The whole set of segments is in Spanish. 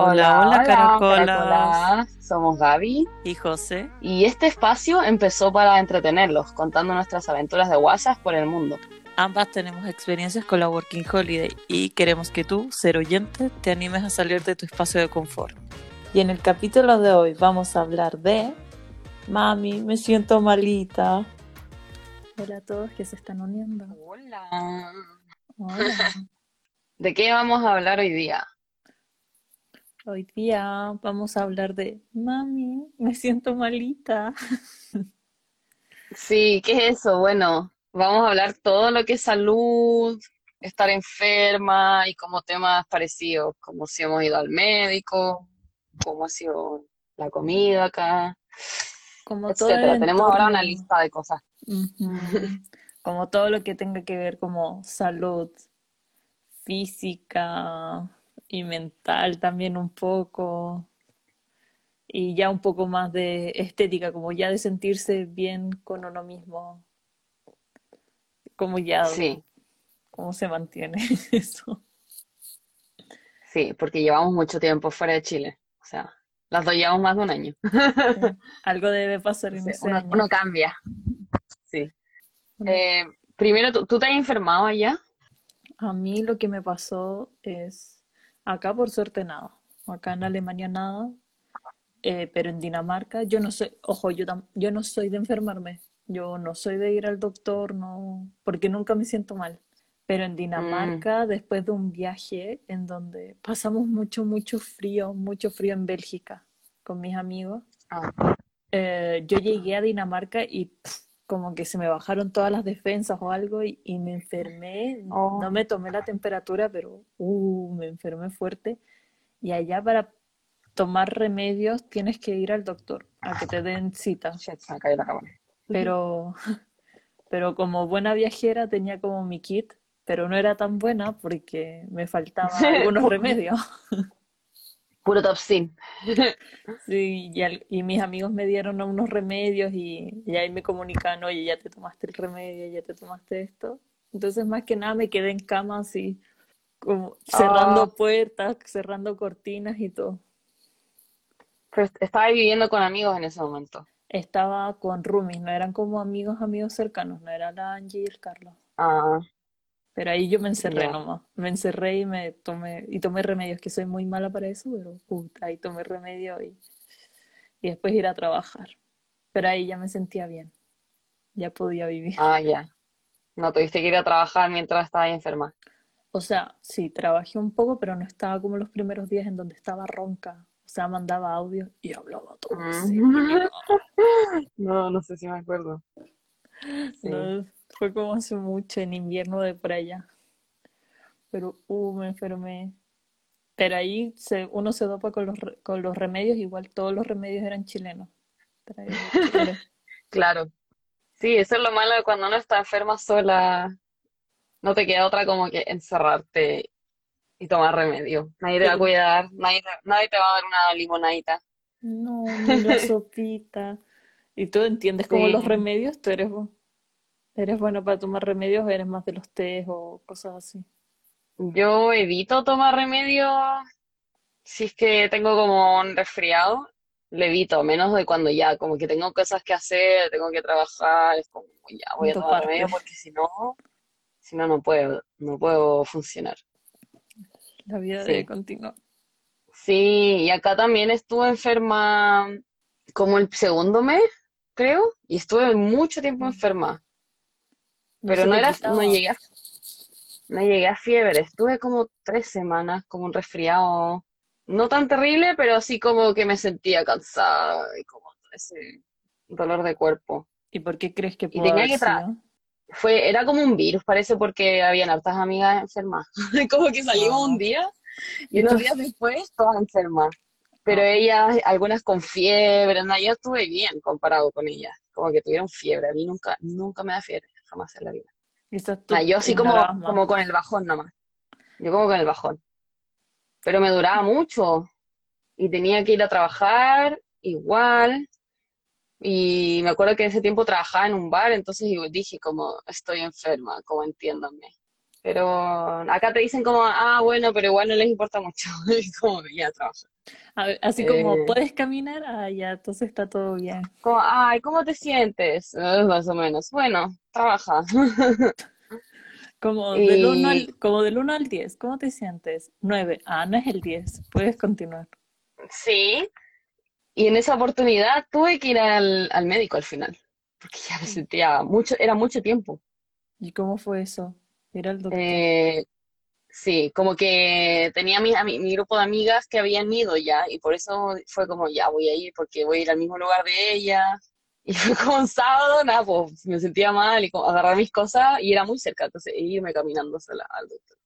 Hola, hola, caracolas. caracolas. Somos Gaby Y José. y este espacio empezó para entretenerlos, contando nuestras aventuras de WhatsApp por el mundo. Ambas tenemos experiencias con la Working Holiday y queremos que tú, ser oyente, te animes a salir de tu espacio de confort. Y en el capítulo de hoy vamos a hablar de Mami, me siento malita. Hola a todos que se están uniendo. Hola. Hola. ¿De qué vamos a hablar hoy día? Hoy día vamos a hablar de Mami, me siento malita. Sí, ¿qué es eso? Bueno, vamos a hablar todo lo que es salud, estar enferma y como temas parecidos, como si hemos ido al médico, cómo ha sido la comida acá, Como todo. Tenemos ahora una lista de cosas. Como todo lo que tenga que ver como salud física y mental también un poco. Y ya un poco más de estética, como ya de sentirse bien con uno mismo. Como ya, Sí, cómo se mantiene eso. sí, porque llevamos mucho tiempo fuera de Chile. O sea, las dos llevamos más de un año. Sí. Algo debe pasar en Sí, ese uno, año. uno cambia. Sí. Bueno, Eh, primero, ¿tú, tú te has enfermado allá? a mí lo que me pasó es, acá por suerte nada, acá en Alemania nada, Eh, pero en Dinamarca, yo no soy, ojo, yo, tam- yo no soy de enfermarme, yo no soy de ir al doctor, no, porque nunca me siento mal. Pero en Mm, Dinamarca, después de un viaje en donde pasamos mucho, mucho frío, mucho frío en Bélgica con mis amigos, ah, eh, yo llegué a Dinamarca y pf, como que se me bajaron todas las defensas o algo y, y me enfermé, oh, no me tomé la temperatura, pero uh, me enfermé fuerte. Y allá para tomar remedios tienes que ir al doctor a que te den cita. cámara. Pero, pero como buena viajera tenía como mi kit, pero no era tan buena porque me faltaban algunos remedios. Puro Topsin. Sí, y, al- y mis amigos me dieron unos remedios y, y ahí me comunicaban, oye, ya te tomaste el remedio, ya te tomaste esto. Entonces, más que nada me quedé en cama así, como Ah, cerrando puertas, cerrando cortinas y todo. pero estaba viviendo con amigos en ese momento. Estaba con roomies, no eran como amigos, amigos cercanos, no era la Angie y el Carlos. Ah, Pero ahí yo me encerré nomás, me encerré y me tomé, y tomé remedios, que soy muy mala para eso, pero puta, ahí tomé remedio y, y después ir a trabajar. Pero ahí ya me sentía bien, ya podía vivir. Ah, ya. No tuviste que ir a trabajar mientras estabas enferma. O sea, sí, trabajé un poco, pero no estaba como los primeros días en donde estaba ronca. O sea, mandaba audio y hablaba todo así. Mm. No, no sé si me acuerdo. Sí. No, fue como hace mucho en invierno de por allá. Pero, uh, me enfermé. Pero ahí se, uno se dopa con los, con los remedios, igual todos los remedios eran chilenos. Claro. Sí, eso es lo malo de cuando uno está enferma sola. No te queda otra como que encerrarte y tomar remedio. Nadie te va a cuidar, nadie te, nadie te va a dar una limonadita. No, la sopita. ¿Y tú entiendes como los remedios? ¿Tú eres, bu- eres bueno para tomar remedios o eres más de los tés o cosas así? Yo evito tomar remedio si es que tengo como un resfriado, le evito, menos de cuando ya como que tengo cosas que hacer, tengo que trabajar, es como ya voy a tomar remedio Doparte. porque si no, si no, no puedo, no puedo funcionar. La vida debe Sí. continuar. Sí, y acá también estuve enferma como el segundo mes, creo, y estuve mucho tiempo enferma, No pero no era, no llegué a, no llegué a fiebre, estuve como tres semanas como un resfriado, no tan terrible, pero así como que me sentía cansada y como ese dolor de cuerpo. ¿Y por qué crees que Y pudo tenía haber que tra sido? fue, era como un virus, parece, porque habían hartas amigas enfermas. Como que salimos un Ah, día y y unos días después todas enfermas. Pero ah, ellas, algunas con fiebre, no, yo estuve bien comparado con ellas. Como que tuvieron fiebre. A mí nunca, nunca me da fiebre, jamás en la vida. Nah, yo así como, como con el bajón nomás. Yo como con el bajón. Pero me duraba mucho y tenía que ir a trabajar igual. Y me acuerdo que en ese tiempo trabajaba en un bar, entonces dije como, estoy enferma, como entiéndanme. Pero acá te dicen como, ah, bueno, pero igual no les importa mucho. Como que ya trabaja. Así como, Eh, ¿puedes caminar? Ah, ya, entonces está todo bien. como, ay, ¿cómo te sientes? "Ah, más o menos. Bueno, trabaja. Como del uno al, como del uno al 10, ¿cómo te sientes? 9. Ah, no es el 10. Puedes continuar. sí, y en esa oportunidad tuve que ir al, al médico al final, porque ya me sentía mucho, era mucho tiempo. ¿Y cómo fue eso? Ir al doctor. Eh, sí, como que tenía mi, ami- mi grupo de amigas que habían ido ya, y por eso fue como, ya voy a ir, porque voy a ir al mismo lugar de ella. Y fue como un sábado, nada, pues me sentía mal y como agarrar mis cosas, y era muy cerca, entonces irme caminando sola al doctor.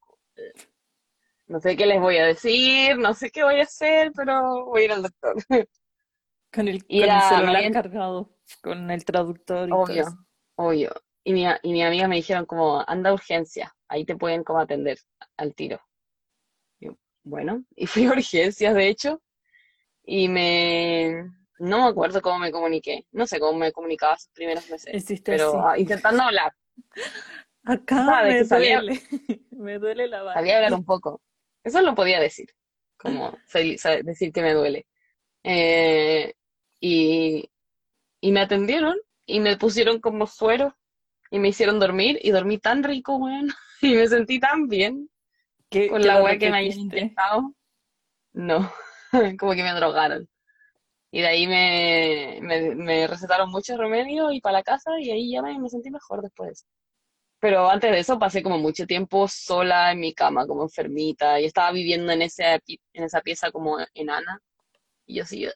No sé qué les voy a decir, no sé qué voy a hacer, pero voy a ir al doctor. Con el, con el celular cargado, con el traductor y todo obvio, eso. obvio. Y mi, y mi amiga me dijeron como, anda a urgencia, ahí te pueden como atender al tiro. Y yo, bueno, y fui a urgencias, de hecho, y me... No me acuerdo cómo me comuniqué, no sé cómo me comunicaba esos primeros meses, pero así. ah, intentando hablar, Acá ¿sabes? me Que sabía, duele. Me duele la sabía hablar barriga. un poco. Eso lo podía decir, como decir que me duele. Eh, y, y me atendieron y me pusieron como suero y me hicieron dormir y dormí tan rico, weón, y me sentí tan bien ¿Que, con la weá que me habían inyectado. No, como que me drogaron. Y de ahí me, me, me recetaron muchos remedios y para la casa y ahí ya me, me sentí mejor después. Pero antes de eso pasé como mucho tiempo sola en mi cama, como enfermita, y estaba viviendo en ese, en esa pieza como enana, y yo así,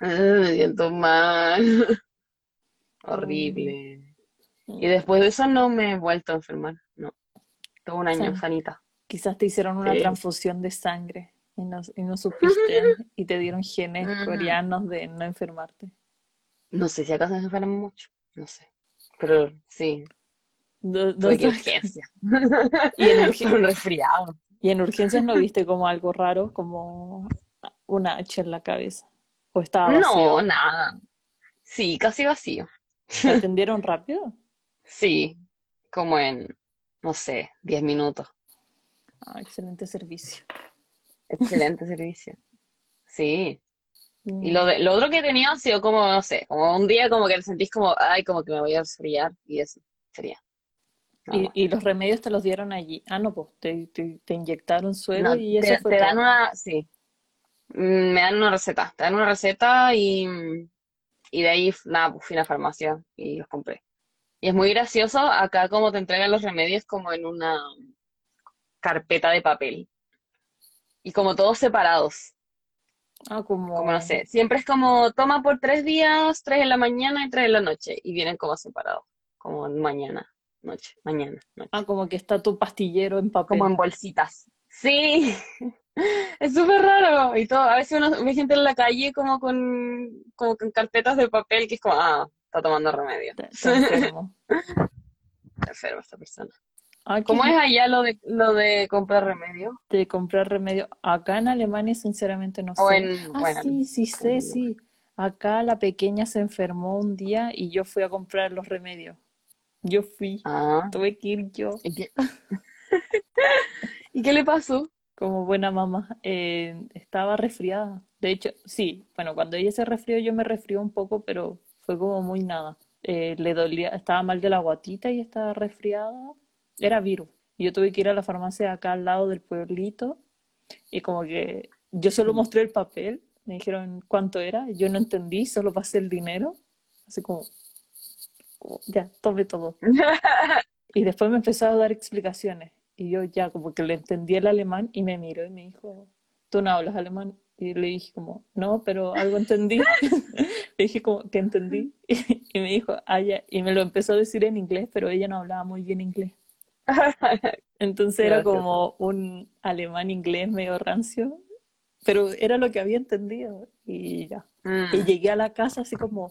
"Ah, me siento mal, horrible. Y después de eso no me he vuelto a enfermar, no, todo un año Sa- sanita. Quizás te hicieron una Sí. transfusión de sangre y no, y no supiste y te dieron genes coreanos de no enfermarte. No sé si acaso se enferman mucho, no sé, pero sí, Do- urgencia, Y en, urge- por un resfriado. y en urgencias no viste como algo raro, como una hacha en la cabeza. O estaba No, nada, sí, casi vacío. ¿Te atendieron rápido? Sí, como en, no sé, 10 minutos. Ah, excelente servicio. Excelente servicio. Sí. Y Mm. lo, de, lo otro que he tenido ha sido como, no sé, como un día como que te sentís como, ay, como que me voy a resfriar y eso sería. ¿Y, y los remedios te los dieron allí? Ah, no, pues te, te, te inyectaron suero No, y eso te, fue te dan todo. una, sí, Mm, me dan una receta, te dan una receta y, y de ahí, nada, pues fui a la farmacia y los compré. Y es muy gracioso, acá como te entregan los remedios como en una carpeta de papel y como todos separados. Ah, como no como, sé, siempre es como toma por tres días, tres en la mañana y tres en la noche, y vienen como separados, como mañana, noche, mañana, noche, ah, como que está tu pastillero en como papel. en bolsitas. Sí, es súper raro, y todo, a veces uno ve gente en la calle como con, como con carpetas de papel, que es como, ah, está tomando remedio. Está, enfermo. Está enferma esta persona. Ah, ¿qué ¿Cómo es es allá lo de, lo de comprar remedio? de comprar remedio? Acá en Alemania, sinceramente, no O sé. en, Ah, bueno, sí, sí sé, en- sí. Acá la pequeña se enfermó un día y yo fui a comprar los remedios. Yo fui, ah, tuve que ir yo ¿y qué, ¿y qué le pasó? como buena mamá. Eh, estaba resfriada. De hecho, sí, bueno, cuando ella se resfrió yo me resfrió un poco, pero fue como muy nada. Eh, le dolía, estaba mal de la guatita y estaba resfriada. Era virus. Yo tuve que ir a la farmacia acá al lado del pueblito y como que yo solo mostré el papel, me dijeron cuánto era, yo no entendí, solo pasé el dinero, así como, como, ya, tome todo. Y después me empezó a dar explicaciones y yo ya como que le entendí el alemán y me miró y me dijo, ¿tú no hablas alemán? Y le dije como, no, pero algo entendí. Le dije como que entendí y me dijo, ah, ya. Y me lo empezó a decir en inglés, pero ella no hablaba muy bien inglés. Entonces era como un alemán inglés medio rancio, pero era lo que había entendido y ya. Y Mm. llegué a la casa así como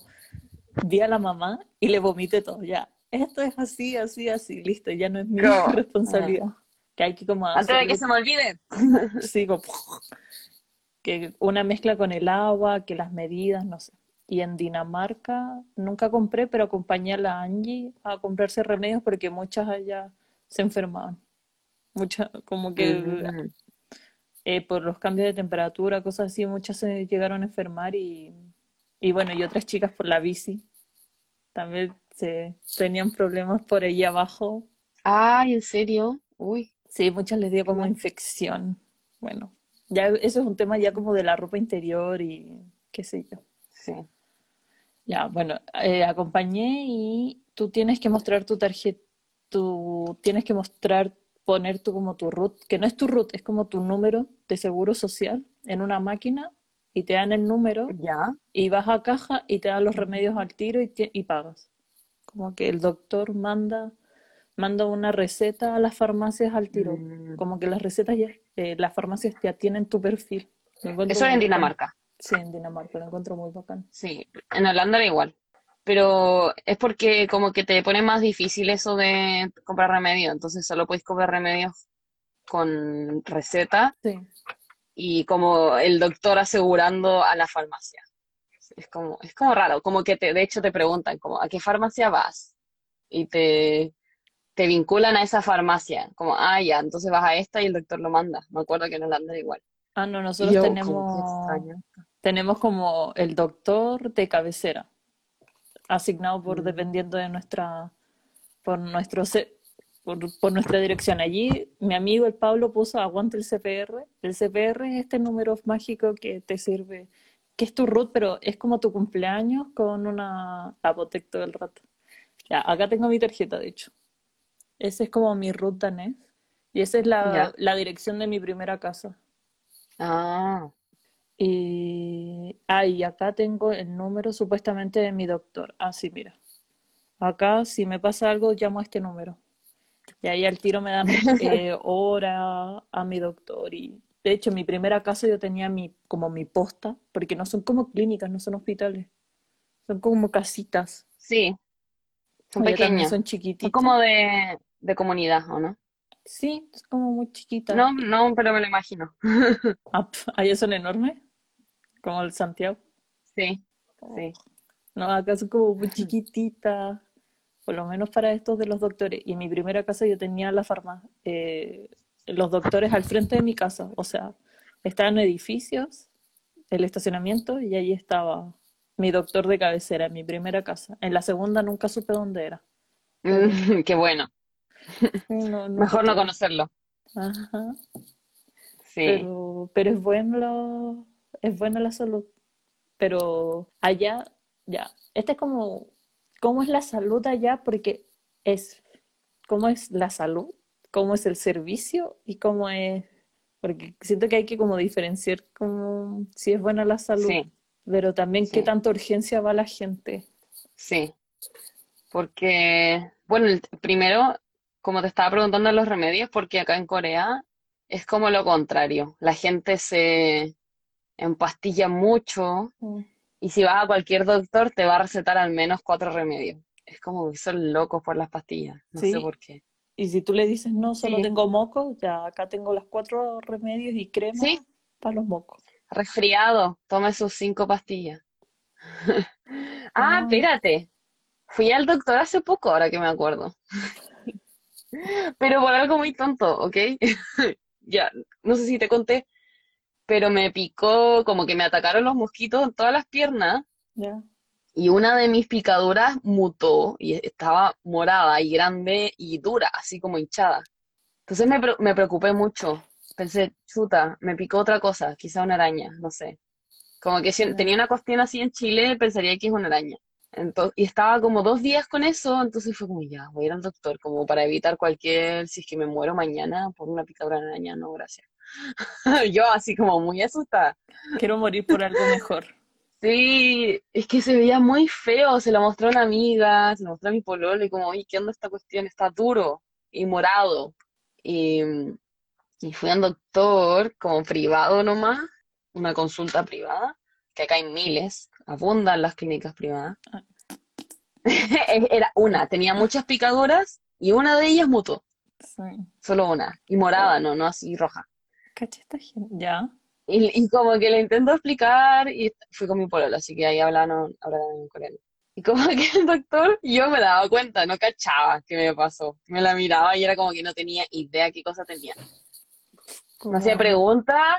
vi a la mamá y le vomité todo, ya. Esto es así, así, así, listo, ya no es mi responsabilidad. Que hay que como Antes de que se me olvide. sí, como que una mezcla con el agua, que las medidas, no sé. Y en Dinamarca nunca compré, pero acompañé a la Angie a comprarse remedios porque muchas allá se enfermaban. Mucha, como que Mm. eh, por los cambios de temperatura, cosas así, muchas se llegaron a enfermar y, y bueno, y otras chicas por la bici también se tenían problemas por ahí abajo. Ay, ¿en serio? Uy, Sí, muchas les dio como infección. Bueno, ya eso es un tema ya como de la ropa interior y qué sé yo. Sí. Ya, bueno, eh, acompañé y tú tienes que mostrar tu tarjeta, tú tienes que mostrar, poner tú como tu root, que no es tu root, es como tu número de seguro social en una máquina y te dan el número Ya. y vas a caja y te dan los remedios al tiro y, pagas. Como que el doctor manda, manda una receta a las farmacias al tiro. Mm. Como que las recetas ya, eh, las farmacias ya tienen tu perfil. Eso es en. Dinamarca. Sí, en Dinamarca, lo encuentro muy bacán. Sí. En Holanda era igual. Pero es porque como que te pone más difícil eso de comprar remedio. Entonces solo podéis comprar remedios con receta Sí. y como el doctor asegurando a la farmacia. Es como, es como raro, como que te, de hecho te preguntan como, ¿a qué farmacia vas? Y te, te vinculan a esa farmacia, como, ah, ya, entonces vas a esta y el doctor lo manda. Me acuerdo que en Holanda era igual. Ah, no, nosotros yo, tenemos. Tenemos como el doctor de cabecera, asignado por Mm, dependiendo de nuestra, por nuestro, por, por nuestra dirección. Allí mi amigo el Pablo puso aguante el CPR. El CPR es este número mágico que te sirve, que es tu root, pero es como tu cumpleaños con una Apotec todo el rato. Ya, acá tengo mi tarjeta, de hecho. Ese es como mi root danés. Y esa es la, la dirección de mi primera casa. Ah, Y, ah, y acá tengo el número supuestamente de mi doctor. Ah, sí, mira. Acá, si me pasa algo, llamo a este número. Y ahí al tiro me dan eh, hora a mi doctor. Y de hecho, en mi primera casa yo tenía mi, como mi posta, porque no son como clínicas, no son hospitales. Son como casitas. sí, son pequeñas. son Son chiquititas. como de, de comunidad, ¿o no? Sí, es como muy chiquitas. No, no, pero me lo imagino. Ah, allá son enormes, como el Santiago. Sí, sí. No, acá son como muy chiquititas, por lo menos para estos de los doctores. Y en mi primera casa yo tenía la farmacia, los doctores al frente de mi casa, o sea, estaban edificios, el estacionamiento, y ahí estaba mi doctor de cabecera en mi primera casa. En la segunda nunca supe dónde era. Mm, Qué bueno. no, Mejor no conocerlo. Ajá. Sí, Pero, pero es bueno es buena la salud. Pero allá, ya, este es como, ¿cómo es la salud allá? Porque es, ¿cómo es la salud? ¿Cómo es el servicio? Y cómo es, porque siento que hay que como diferenciar como si es buena la salud, sí, pero también qué tanta urgencia va la gente. sí. Porque, bueno, el, primero, como te estaba preguntando los remedios, porque acá en Corea es como lo contrario. La gente se empastilla mucho Mm. y si vas a cualquier doctor te va a recetar al menos cuatro remedios. Es como que son locos por las pastillas. No sé por qué. y si tú le dices no, solo Sí, tengo mocos, ya acá tengo los cuatro remedios y crema sí, para los mocos. resfriado, tome sus cinco pastillas. Ah, Ah, espérate. Fui al doctor hace poco, ahora que me acuerdo. Pero por algo muy tonto, ¿ok? Ya, no sé si te conté, pero me picó, como que me atacaron los mosquitos en todas las piernas y una de mis picaduras mutó y estaba morada y grande y dura, así como hinchada. Entonces me, me preocupé mucho. Pensé, chuta, me picó otra cosa, quizá una araña, no sé. Como que si tenía una cuestión así en Chile, pensaría que es una araña. Entonces, y estaba como dos días con eso, entonces fue como, ya, voy a ir al doctor, como para evitar cualquier, si es que me muero mañana por una picadura de araña, no, gracias. Yo así como muy asustada. Quiero morir por algo mejor. Sí, es que se veía muy feo, se lo mostró a una amiga, se lo mostró a mi pololo y como, oye, ¿qué onda esta cuestión? Está duro y morado. Y, y fui al doctor como privado nomás, una consulta privada, que acá hay miles, abundan las clínicas privadas. Ah, Era una, tenía muchas picaduras y una de ellas mutó, sí. solo una, y morada, no, no así roja. Cacha esta gente. Ya. Y, y como que le intento explicar y fui con mi pololo, así que ahí hablaban, hablaban en coreano. Y como que el doctor, yo me daba cuenta, no cachaba qué me pasó. Me la miraba y era como que no tenía idea qué cosa tenía. Me hacía preguntas,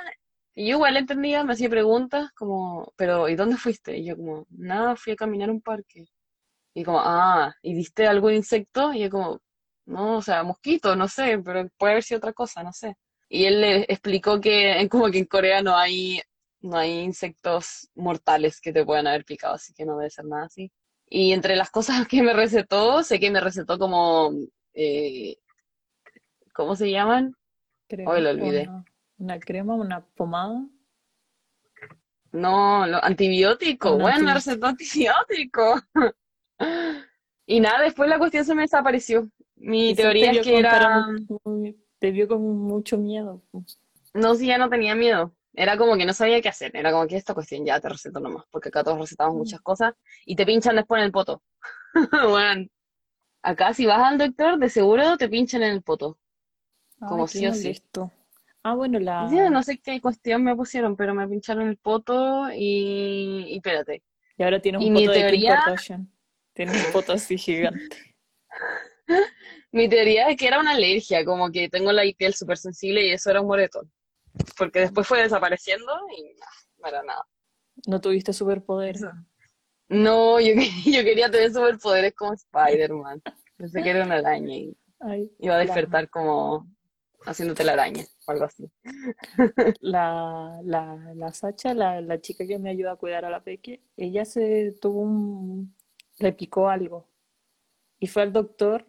y yo igual entendía, me hacía preguntas como, pero ¿y dónde fuiste? Y yo como, nada, fui a caminar a un parque. Y como, ah, ¿y viste algún insecto? Y yo como, no, o sea, mosquito, no sé, pero puede haber sido otra cosa, no sé. Y él le explicó que en- como que en Corea no hay, no hay insectos mortales que te puedan haber picado, así que no debe ser nada así. Y entre las cosas que me recetó, sé que me recetó como, eh, ¿cómo se llaman? Hoy lo olvidé. una, una crema, una pomada, No, lo- antibiótico, bueno, me recetó antibiótico. Y nada, después la cuestión se me desapareció. Mi teoría es que era, muy- te vio con mucho miedo. no, si ya no tenía miedo. Era como que no sabía qué hacer. Era como que esta cuestión ya te receto nomás, porque acá todos recetamos Mm. muchas cosas y te pinchan después en el poto. Bueno, acá si vas al doctor, de seguro te pinchan en el poto, Ay, como sí o sí. molesto. Ah, bueno, Sí, la... no sé qué cuestión me pusieron, pero me pincharon el poto y, y espérate. Y ahora tienes Y un poto de Kim Kardashian. Tienes un poto así gigante. mi teoría es que era una alergia, como que tengo la piel súper sensible y eso era un moretón. Porque después fue desapareciendo y no, no era nada. No tuviste superpoderes. No, yo, que- yo quería tener superpoderes como Spider-Man. Pensé que era una araña y Ay, iba a la, despertar como haciéndote la araña o algo así. la, la, la Sacha, la, la chica que me ayuda a cuidar a la Peque, ella se tuvo un... le picó algo. Y fue al doctor,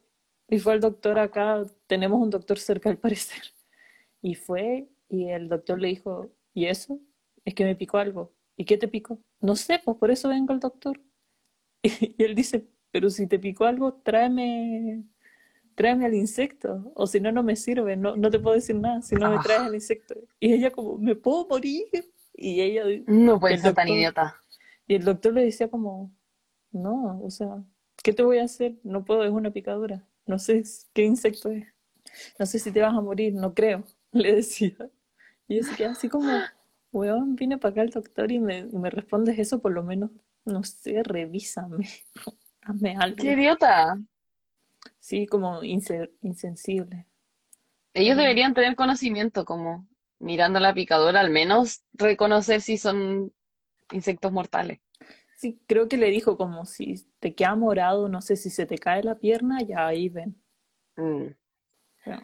y fue al doctor acá, tenemos un doctor cerca al parecer. Y fue, y el doctor le dijo, ¿y eso? Es que me picó algo. ¿Y qué te picó? No sé, pues por eso vengo al doctor. Y él dice, pero si te picó algo, tráeme, tráeme al insecto, o si no, no me sirve, no, no te puedo decir nada si no me traes Ah, al insecto. Y ella como, ¿me puedo morir? Y ella, no puede el ser tan idiota. y el doctor le decía como, no, o sea, ¿qué te voy a hacer? No puedo, es una picadura. No sé qué insecto es. No sé si te vas a morir, no creo, le decía. Y yo se quedaba así como, weón, vine para acá el doctor y me, y me respondes eso, por lo menos, no sé, revísame, hazme ¡Qué algo. idiota! Sí, como inse- insensible. Ellos Pero deberían tener conocimiento, como mirando la picadora, al menos reconocer si son insectos mortales. Sí, creo que le dijo como si te queda morado, no sé si se te cae la pierna, ya ahí ven. Mm. Pero,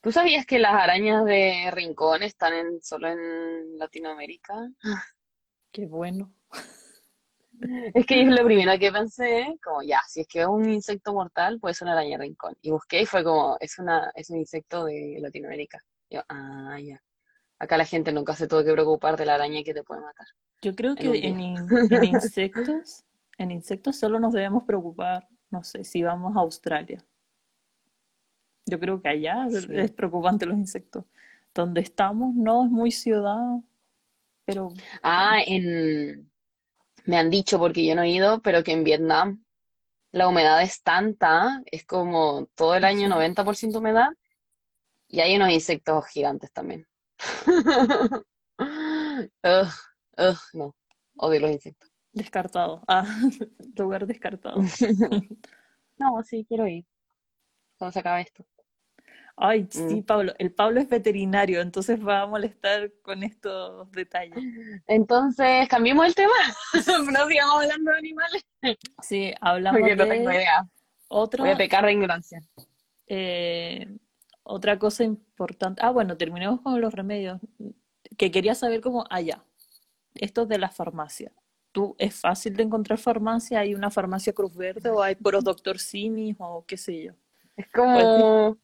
¿Tú sabías que las arañas de rincón están en, solo en Latinoamérica? qué bueno. Es que es lo primero que pensé, como ya, si es que es un insecto mortal, puede ser una araña de rincón. Y busqué y fue como, es una, es un insecto de Latinoamérica. Yo, ah, ya. Acá la gente nunca se tuvo que preocupar de la araña que te puede matar Yo creo en que en, in- en insectos, en insectos solo nos debemos preocupar, no sé, si vamos a Australia. Yo creo que allá es Sí. preocupante los insectos. Donde estamos no es muy ciudad, pero Ah, en, me han dicho, porque yo no he ido, pero que en Vietnam la humedad es tanta, es como todo el año sí, 90% humedad, y hay unos insectos gigantes también. Ugh, ugh, no, odio los insectos. descartado. Ah, lugar descartado. No, sí, quiero ir cuando se acabe esto. Ay, sí, Mm. Pablo. El Pablo es veterinario, entonces va a molestar con estos detalles. Entonces, cambiemos el tema. No sigamos hablando de animales, Sí, hablamos porque no tengo de idea. Voy a pecar de ignorancia. eh, otra cosa importante. Ah, bueno, terminemos con los remedios. Que quería saber cómo, allá, esto de la farmacia. ¿Tú, es fácil de encontrar farmacia? ¿Hay una farmacia Cruz Verde o hay puros Doctor Simis o qué sé yo? Es ¿Cuál- como,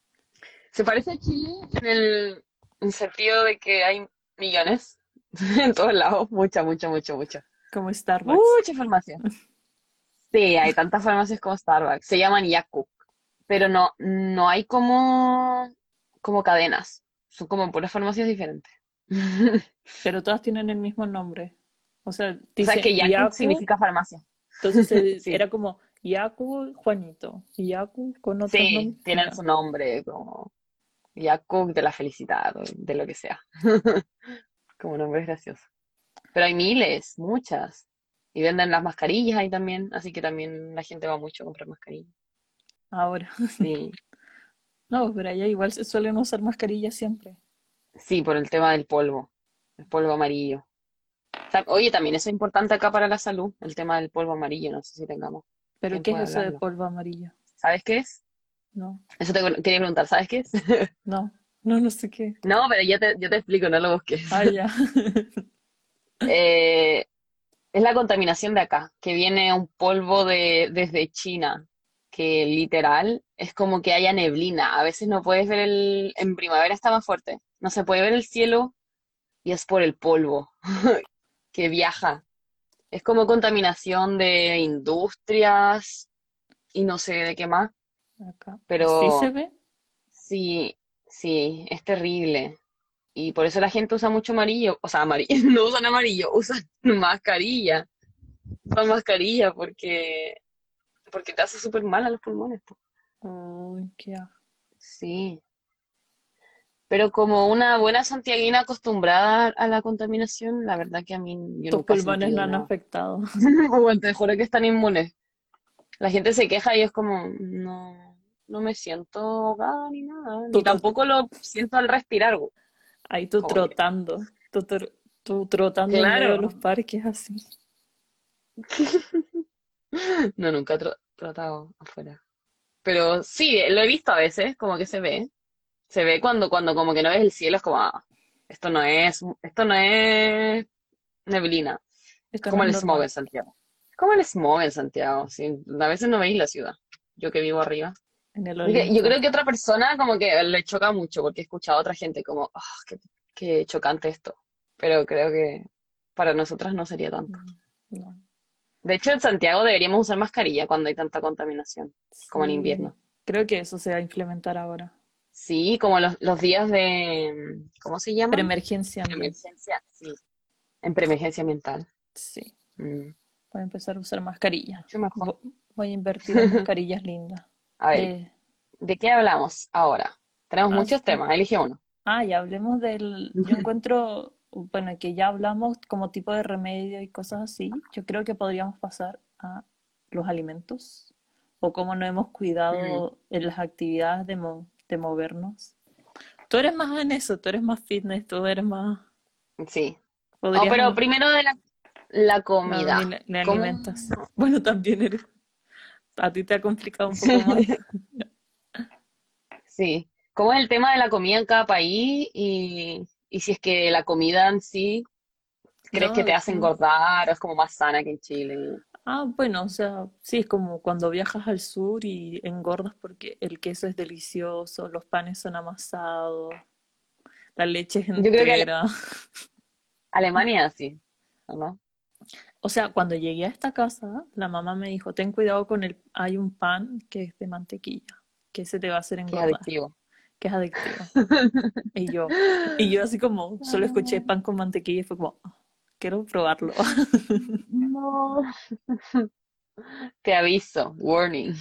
se parece a Chile en el, en el sentido de que hay millones en todos lados, mucha, mucha, mucha, mucha. como Starbucks? Mucha farmacia. Sí, hay tantas farmacias como Starbucks. Se llaman Yakult, pero no, no hay como, como cadenas. Son como puras farmacias diferentes. Pero todas tienen el mismo nombre. O sea, O sea, dice que Yakult Yaku, significa farmacia. entonces Sí, era como Yaku Juanito, Yaku con otros sí, nombres. tienen su nombre, como Yakult de la felicidad, o de lo que sea. Como nombres graciosos. Pero hay miles, muchas. Y venden las mascarillas ahí también, así que también la gente va mucho a comprar mascarillas. Ahora. Sí, No, pero allá igual se suelen usar mascarillas siempre. sí, por el tema del polvo, el polvo amarillo. Oye, también eso es importante acá para la salud, el tema del polvo amarillo, no sé si tengamos ¿Pero qué de es eso de hablarlo. polvo amarillo? ¿Sabes qué es? No, Eso te quería preguntar, ¿sabes qué es? no, no, no sé qué. No, pero yo te, yo te explico, no lo busques. Ah, ya. Eh, es la contaminación de acá, que viene un polvo de, desde China, que literal es como que haya neblina. A veces no puedes ver el, en primavera está más fuerte, no se puede ver el cielo y es por el polvo que viaja. Es como contaminación de industrias y no sé de qué más, Acá. ¿Sí pero se ve? sí, sí, es terrible. Y por eso la gente usa mucho amarillo, o sea, amarillo, no usan amarillo, usan mascarilla. Usan mascarilla porque, porque te hace súper mal a los pulmones. Uy, qué. Sí. Pero como una buena santiaguina acostumbrada a la contaminación, la verdad que a mí yo Tus pulmones no han nada. afectado. Bueno, te juro que están inmunes. La gente se queja y es como, no, no me siento ahogada ni nada, Tú, ni tampoco lo siento al respirar. güey. ahí tú trotando, tú, tú trotando en medio de claro. los parques así. No, nunca he tratado afuera. Pero sí, lo he visto a veces, como que se ve. Se ve cuando, cuando como que no ves el cielo, es como, ah, esto no es, esto no es neblina. Esto no Como el smog en Santiago. Como el smog en Santiago, sí. A veces no veis la ciudad. Yo que vivo arriba. En el Porque yo creo que otra persona como que le choca mucho, porque he escuchado a otra gente como, ah, qué, qué chocante esto. Pero creo que para nosotras no sería tanto. Mm, No. De hecho, en Santiago deberíamos usar mascarilla cuando hay tanta contaminación, como en invierno. creo que eso se va a implementar ahora. Sí, como los, los días de, ¿cómo se llaman? Preemergencia ambiental. Emergencia, sí. En preemergencia ambiental. Sí, Mm, voy a empezar a usar mascarillas. mucho mejor. Vo- Voy a invertir en mascarillas lindas. A ver, Eh, ¿de qué hablamos ahora? Tenemos ah, muchos temas, elige uno. Ah, ya hablemos del. Yo encuentro, bueno, que ya hablamos como tipo de remedio y cosas así. Yo creo que podríamos pasar a los alimentos o cómo nos hemos Mm, cuidado en las actividades de, mo- de movernos. Tú eres más en eso, tú eres más fitness, tú eres más. sí. Oh, pero primero de la, la no, comida. ni, la- ni. Bueno, también eres. A ti te ha complicado un poco más. Sí. ¿Cómo es el tema de la comida en cada país? Y, y si es que la comida en sí, ¿crees que te hace engordar o es como más sana que en Chile? Ah, bueno, o sea, sí, es como cuando viajas al sur y engordas porque el queso es delicioso, los panes son amasados, la leche es Yo creo que Ale- entera. Alemania sí, ¿o no? O sea, cuando llegué a esta casa, la mamá me dijo, ten cuidado con el, hay un pan que es de mantequilla, que se te va a hacer engordar, adictivo. Que es adictivo. Y yo, y yo así como, solo escuché pan con mantequilla y fue como, "Ah, quiero probarlo. No. Te aviso, warning.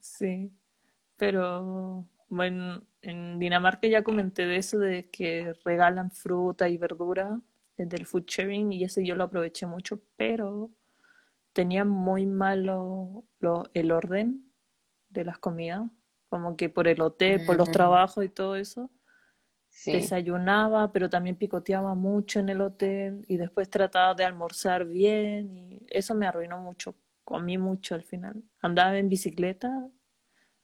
Sí, pero bueno, en Dinamarca ya comenté de eso, de que regalan fruta y verdura eh, del food sharing y ese yo lo aproveché mucho, pero tenía muy malo lo- el orden de las comidas, como que por el hotel, por los trabajos y todo eso, sí. desayunaba, pero también picoteaba mucho en el hotel y después trataba de almorzar bien y eso me arruinó mucho, comí mucho al final. Andaba en bicicleta,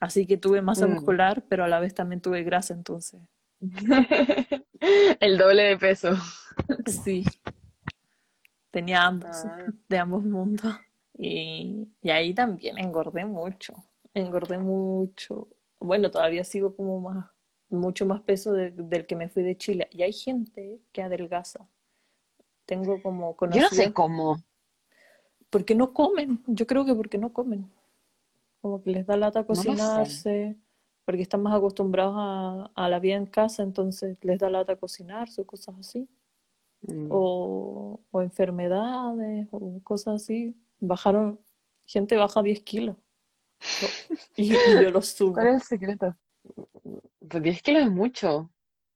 así que tuve masa Mm. muscular, pero a la vez también tuve grasa, entonces El doble de peso. sí, tenía ambos, Ah, de ambos mundos. Y, y ahí también engordé mucho, engordé mucho. Bueno, todavía sigo como más, mucho más peso de- del que me fui de Chile. Y hay gente que adelgaza. Tengo como Yo no sé conocidos, cómo. porque no comen, yo creo que porque no comen. Como que les da lata No cocinarse, porque están más acostumbrados a, a la vida en casa, entonces les da lata cocinarse o cosas así. Mm. O, o enfermedades o cosas así. Bajaron, gente baja 10 kilos y, y yo los ¿Cuál subo. es el secreto? Pues 10 kilos es mucho.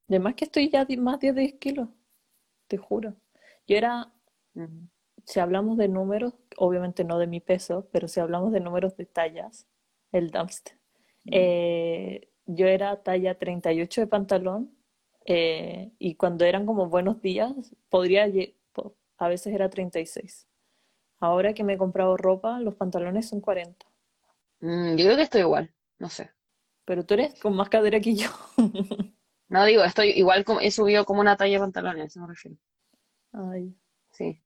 Además que estoy ya más de 10 kilos, te juro. Yo era, si hablamos de números, obviamente no de mi peso, pero si hablamos de números de tallas, el dumpster. eh, yo era talla 38 de pantalón eh, y cuando eran como buenos días, podría, a veces era 36. Ahora que me he comprado ropa, los pantalones son 40. Mm, yo creo que estoy igual, no sé. Pero tú eres con más cadera que yo. No digo, estoy igual, como, he subido como una talla de pantalones, a eso me refiero. Ay, Sí.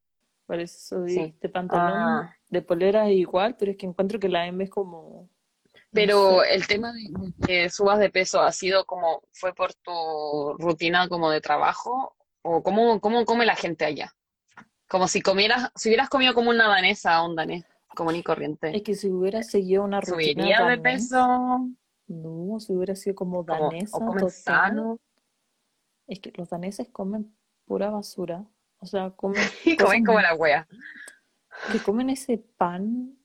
por eso soy Sí. de pantalón, Ah. de polera es igual, pero es que encuentro que la M es como, no Pero sé. el tema de de que subas de peso ha sido como, fue por tu rutina como de trabajo, o cómo, cómo come la gente allá. Como si comieras, si hubieras comido como una danesa o un danés común y corriente, Es que si hubiera seguido una rutina ¿subiría de peso? no, si hubiera sido como Como, o danesa comen total, sano, es que los daneses comen pura basura. O sea, comen y comen como la wea. que comen ese pan,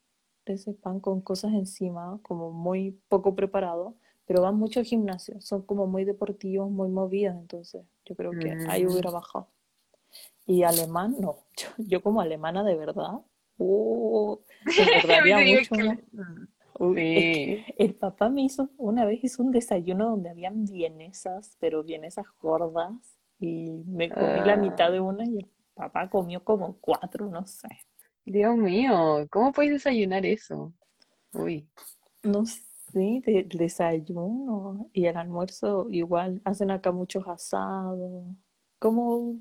ese pan con cosas encima, como muy poco preparado, pero van mucho al gimnasio, son como muy deportivos, muy movidos, entonces yo creo que ahí Mm. hubiera bajado. Y alemán, no, yo, yo como alemana de verdad, uh, engordaría Digo mucho que-. Uy, es que Sí. el papá me hizo, una vez hizo un desayuno donde habían vienesas, pero vienesas gordas, y me comí la mitad Ah, de una y el papá comió como cuatro, no sé. Dios mío, ¿cómo puedes desayunar eso? Uy. No sé, de- desayuno y el almuerzo igual, hacen acá muchos asados, como,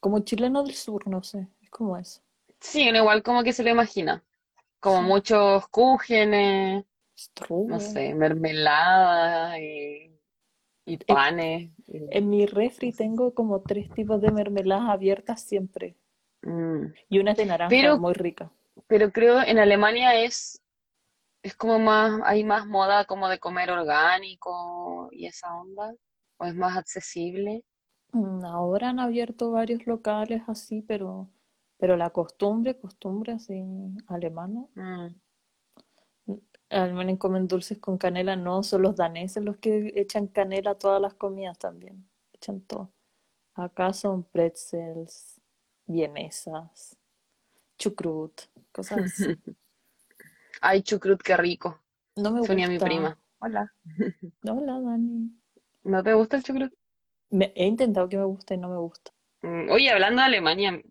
como chileno del sur, no sé, es como eso. Sí, uno igual como que se lo imagina. Como Sí, muchos cúgenes, no sé, mermeladas y, y panes. en mi refri tengo como tres tipos de mermeladas abiertas siempre, Mm. y una de naranja, Pero, muy rica. pero creo en Alemania es, es como más, hay más moda como de comer orgánico y esa onda, o es más accesible. Mm, Ahora han abierto varios locales así, pero, pero la costumbre, costumbre así alemana, Mm. al menos comen dulces con canela, no, son los daneses los que echan canela a todas las comidas también, echan todo. Acá son pretzels, vienesas, chucrut, cosas así. Ay, chucrut, qué rico. No me Sonia, mi gusta. prima. Hola. Hola, Dani. ¿No te gusta el chucrut? Me- he intentado que me guste y no me gusta. Mm, Oye, hablando de Alemania,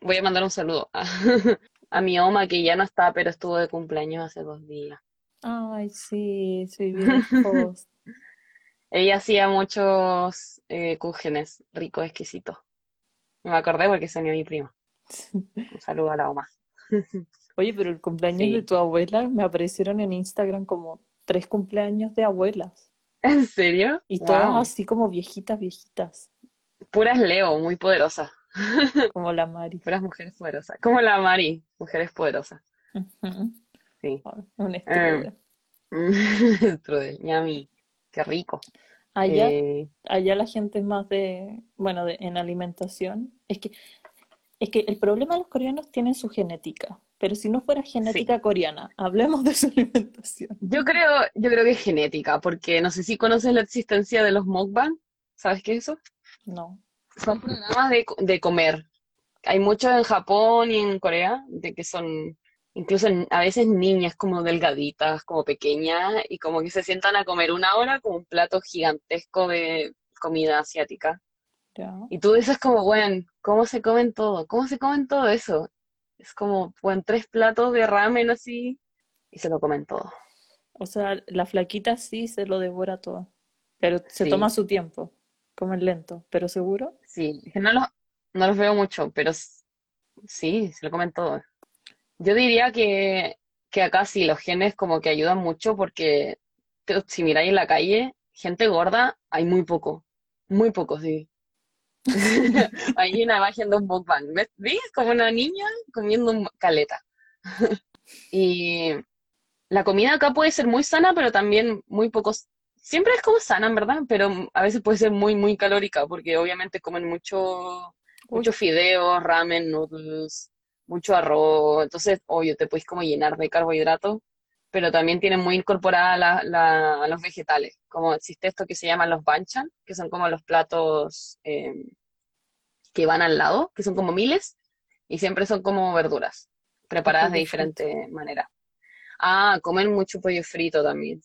voy a mandar un saludo a, a mi oma que ya no está, pero estuvo de cumpleaños hace dos días. Ay, sí, el post. Ella hacía muchos eh, cúgenes ricos, exquisitos. Me acordé porque Sonia mi prima. Un saludo a la oma. Oye, pero el cumpleaños de tu abuela me aparecieron en Instagram como tres cumpleaños de abuelas ¿En serio? y todas Wow. así como viejitas, viejitas, Puras Leo, muy poderosas. como la Mari. Puras mujeres poderosas. Como la Mari, mujeres poderosas. Ujú. Sí. Ay, Un Eh, ñami. Qué rico. Allá, Eh, allá la gente es más de, bueno, de, en alimentación. Es que, es que el problema de los coreanos tienen su genética, pero si no fuera sí. genética coreana, hablemos de su alimentación. Yo creo, yo creo que es genética, porque no sé si conoces la existencia de los mukbang. ¿Sabes qué es eso? No. Son programas de, de comer. Hay muchos en Japón y en Corea, de que son incluso a veces niñas como delgaditas, como pequeñas, y como que se sientan a comer una hora con un plato gigantesco de comida asiática. Ya. Y tú dices como, bueno, ¿cómo se comen todo? ¿Cómo se comen todo eso? Es como, bueno, tres platos de ramen así, y se lo comen todo. O sea, la flaquita sí se lo devora todo, pero se toma su tiempo, comen lento, pero seguro. Sí. No los, no los veo mucho, pero sí, se lo comen todo. Yo diría que, que acá sí, los genes como que ayudan mucho porque si miráis en la calle, gente gorda, hay muy poco, muy poco, sí. Hay una imagen de un mukbang, ¿ves? ¿Ves? Como una niña comiendo un caleta. Y la comida acá puede ser muy sana, pero también muy poco, siempre es como sana, en verdad, pero a veces puede ser muy, muy calórica, porque obviamente comen mucho, Uy, mucho fideos, ramen, noodles, mucho arroz, entonces, obvio, te puedes como llenar de carbohidratos, pero también tienen muy incorporada la, la- los vegetales, como existe esto que se llaman los banchan, que son como los platos eh, que van al lado, que son como miles, Y siempre son como verduras, preparadas de diferente manera. Ah, comen mucho pollo frito también.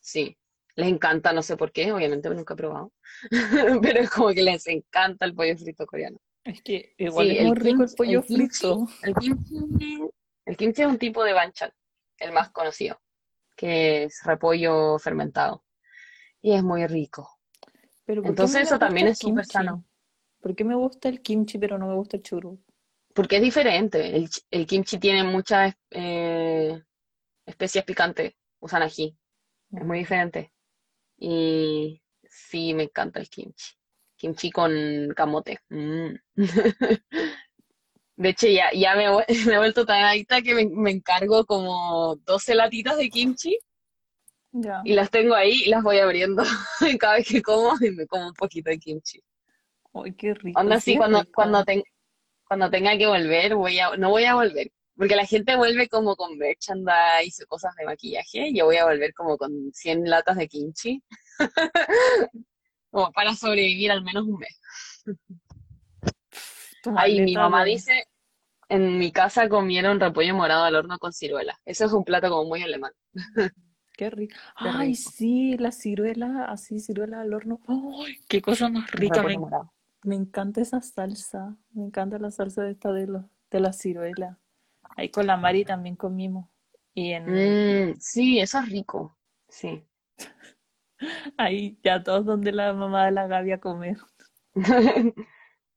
Sí. Les encanta, no sé por qué, obviamente nunca he probado. Pero es como que les encanta el pollo frito coreano. Es que igual Sí, es muy rico el pollo el kimchi, frito. el kimchi, el kimchi es un tipo de banchan, el más conocido, que es repollo fermentado. Y es muy rico. Pero ¿por qué no Entonces eso también es súper sano. ¿Por qué me gusta el kimchi pero no me gusta el churro? Porque es diferente. El, ch- el kimchi tiene muchas eh, especias picantes, usan ají. Es muy diferente. Y sí, me encanta el kimchi. Kimchi con camote. Mm. De hecho, ya, ya me, he vuel- me he vuelto tan adicta que me, me encargo como 12 latitas de kimchi Ya. y las tengo ahí y las voy abriendo cada vez que como y me como un poquito de kimchi. Ay, qué rico. Onda Sí, así, cuando, cuando, ten- cuando tenga que volver, voy a, no voy a volver. Porque la gente vuelve como con merchandise o cosas de maquillaje. Yo voy a volver como con 100 latas de kimchi, como para sobrevivir al menos un mes. Ay, mi mamá dice, en mi casa comieron repollo morado al horno con ciruela. Eso es un plato como muy alemán. Qué rico. Qué Ay, rico. sí, la ciruela, así, ciruela al horno. Ay, qué cosa más rica. Me, me encanta esa salsa. Me encanta la salsa de esta de, los, de la ciruela. Ahí con la Mari también comimos. Y en Mm, sí, eso es rico. Sí. ahí ya todos donde la mamá de la Gaby a comer.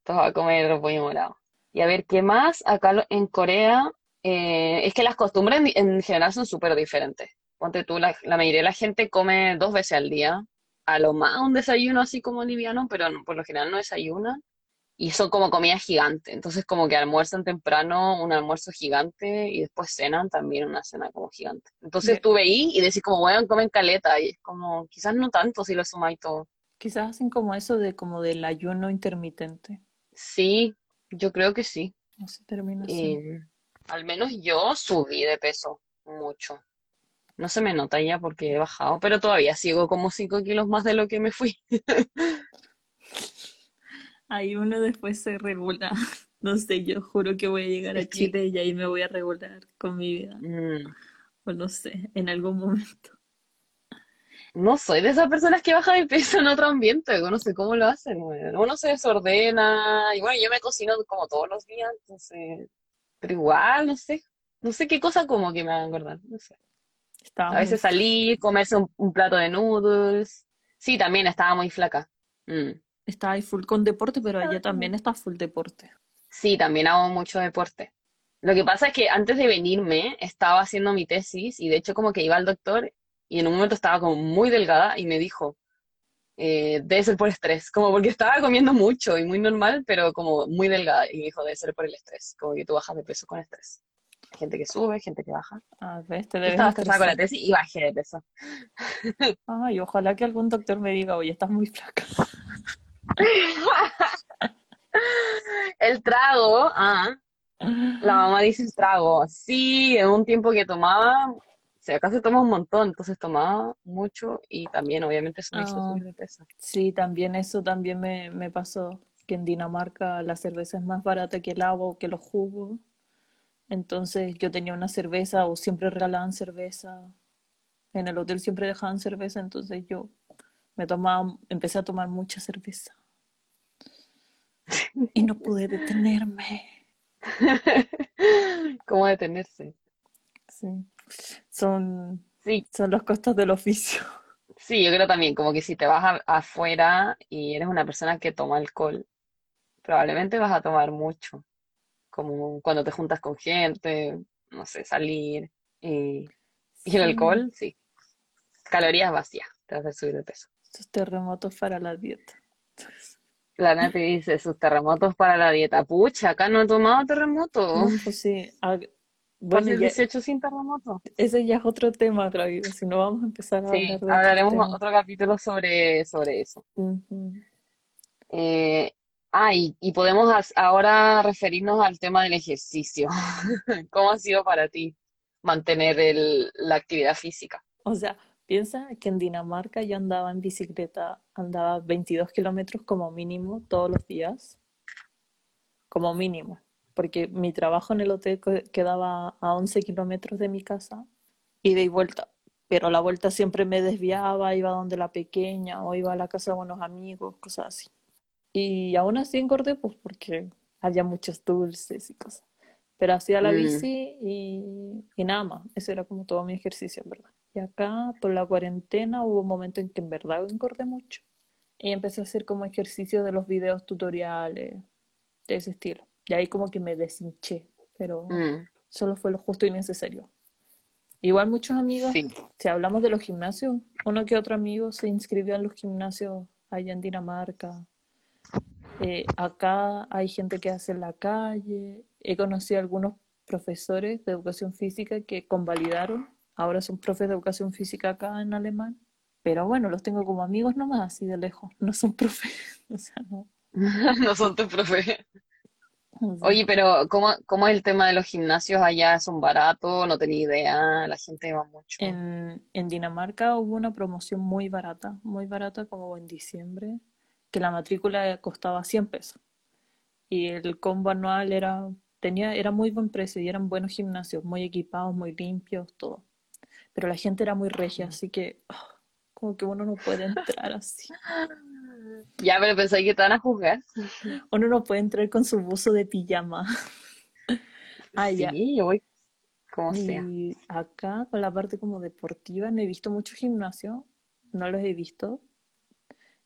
Todos a comer repollo morado. Y a ver, ¿qué más? Acá en Corea, eh, es que las costumbres en, en general son súper diferentes. Ponte tú, la, la mayoría de la gente come dos veces al día. A lo más un desayuno así como liviano, pero no- por lo general no desayunan. Y son como comidas gigantes. Entonces como que almuerzan temprano un almuerzo gigante y después cenan también una cena como gigante. Entonces tú veí y decís como, bueno, comen caleta. Y es como, quizás no tanto si lo sumáis todo. Quizás hacen como eso de como del ayuno intermitente. Sí, yo creo que sí. Termina así. Eh, al menos yo subí de peso mucho. No se me nota ya porque he bajado, pero todavía sigo como 5 kilos más de lo que me fui. Ahí uno después se regula. No sé, yo juro que voy a llegar a Chile y ahí me voy a regular con mi vida. mm, O no sé, en algún momento. no soy de esas personas que baja de peso en otro ambiente, no sé cómo lo hacen. Uno se desordena, y bueno, yo me cocino como todos los días, entonces, pero igual, no sé, no sé qué cosa como que me haga engordar, no sé. Estaba A muy veces flaca. salir, comerse un, un plato de noodles. Sí, también estaba muy flaca. Mm. Estaba ahí full con deporte, pero allá también está full deporte. Sí, también hago mucho deporte. Lo que pasa es que antes de venirme estaba haciendo mi tesis y de hecho como que iba al doctor y en un momento estaba como muy delgada y me dijo, eh, debe ser por estrés, como porque estaba comiendo mucho y muy normal, pero como muy delgada y me dijo, debe ser por el estrés, como que tú bajas de peso con estrés. Hay gente que sube, gente que baja. A ver, te estaba estresada con la tesis y bajé de peso. Ay, ojalá que algún doctor me diga, oye, estás muy flaca. El trago, ah, la mamá dice el trago. Sí, en un tiempo que tomaba, si acaso toma un montón, entonces tomaba mucho y también obviamente eso me hizo subir de peso. sí, también eso también me, me pasó, que en Dinamarca la cerveza es más barata que el agua o que los jugos. Entonces yo tenía una cerveza o siempre regalaban cerveza. En el hotel siempre dejaban cerveza, entonces yo me tomaba, empecé a tomar mucha cerveza y no pude detenerme. ¿Cómo detenerse? Sí. Son, Sí, son los costos del oficio. sí, yo creo también, como que si te vas a- afuera y eres una persona que toma alcohol, probablemente vas a tomar mucho, como cuando te juntas con gente, no sé, salir. Y, y el alcohol, sí, calorías vacías, te vas a subir de peso. Estos terremotos para la dieta. La Nati dice, sus terremotos para la dieta. Pucha, acá no he tomado terremoto. No, pues sí. ah, Bueno, ya, 18 sin terremoto. ese ya es otro tema, Gaby. Si no, vamos a empezar a Sí, hablar de hablaremos otro capítulo sobre, sobre eso. Eh, ah, y, y podemos ahora referirnos al tema del ejercicio. ¿Cómo ha sido para ti mantener el, la actividad física? O sea, piensa que en Dinamarca yo andaba en bicicleta, andaba 22 kilómetros como mínimo todos los días, como mínimo. porque mi trabajo en el hotel que- quedaba a 11 kilómetros de mi casa, ida y vuelta. Pero la vuelta siempre me desviaba, iba donde la pequeña o iba a la casa de unos amigos, cosas así. Y aún así engordé, pues porque había muchos dulces y cosas. Pero hacía la Mm, bici y, y nada más. Ese era como todo mi ejercicio, en verdad. Y acá, por la cuarentena, hubo un momento en que en verdad engordé mucho. Y empecé a hacer como ejercicio de los videos tutoriales, de ese estilo. Y ahí como que me deshinché, pero mm, solo fue lo justo y necesario. Igual muchos amigos, sí. si hablamos de los gimnasios, uno que otro amigo se inscribió en los gimnasios allá en Dinamarca. Eh, acá hay gente que hace en la calle. He conocido a algunos profesores de educación física que convalidaron. Ahora son profes de educación física acá en alemán. Pero bueno, los tengo como amigos nomás, así de lejos. No son profes. O sea, no. No son tus profe. Sí. Oye, pero ¿cómo, cómo es el tema de los gimnasios allá? ¿Son baratos? No tenía idea. La gente va mucho. En, en Dinamarca hubo una promoción muy barata, muy barata como en diciembre, que la matrícula costaba 100 pesos. Y el combo anual era, tenía, era muy buen precio y eran buenos gimnasios, muy equipados, muy limpios, todo. Pero la gente era muy regia, así que ah, como que uno no puede entrar así. Ya, pero pensé que te van a juzgar. Uno no puede entrar con su buzo de pijama. Ah, ya. Sí, yo voy como sea. Y acá, con la parte como deportiva, no he visto mucho gimnasio, no los he visto,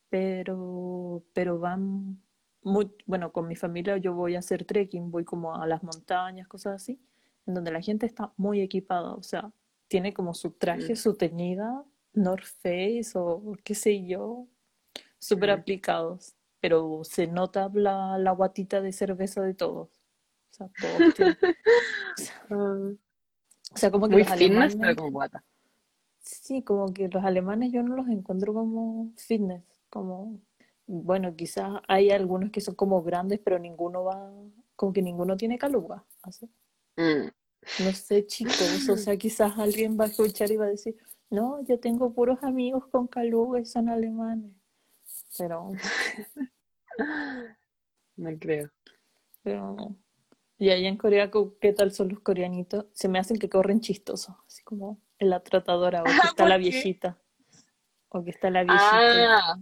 pero, pero van muy, bueno, con mi familia yo voy a hacer trekking, voy como a las montañas, cosas así, en donde la gente está muy equipada, o sea, tiene como su traje, Mm, su teñida, North Face o qué sé yo, súper mm. aplicados, pero se nota la, la guatita de cerveza de todos, o sea, todos tienen, o sea, Ah, o sea, como que Muy los fitness, pero alemanes con guata. Sí, como que los alemanes yo no los encuentro como fitness, como, bueno, quizás hay algunos que son como grandes, pero ninguno va, como que ninguno tiene caluga, así. Mm. No sé, chicos, o sea, quizás alguien va a escuchar y va a decir, no, yo tengo puros amigos con caluga y son alemanes, pero, No creo. pero no. Y allá en Corea, co- ¿qué tal son los coreanitos? Se me hacen que corren chistosos, así como en la tratadora, o que está ¿Por la viejita, o que está la viejita. Ah,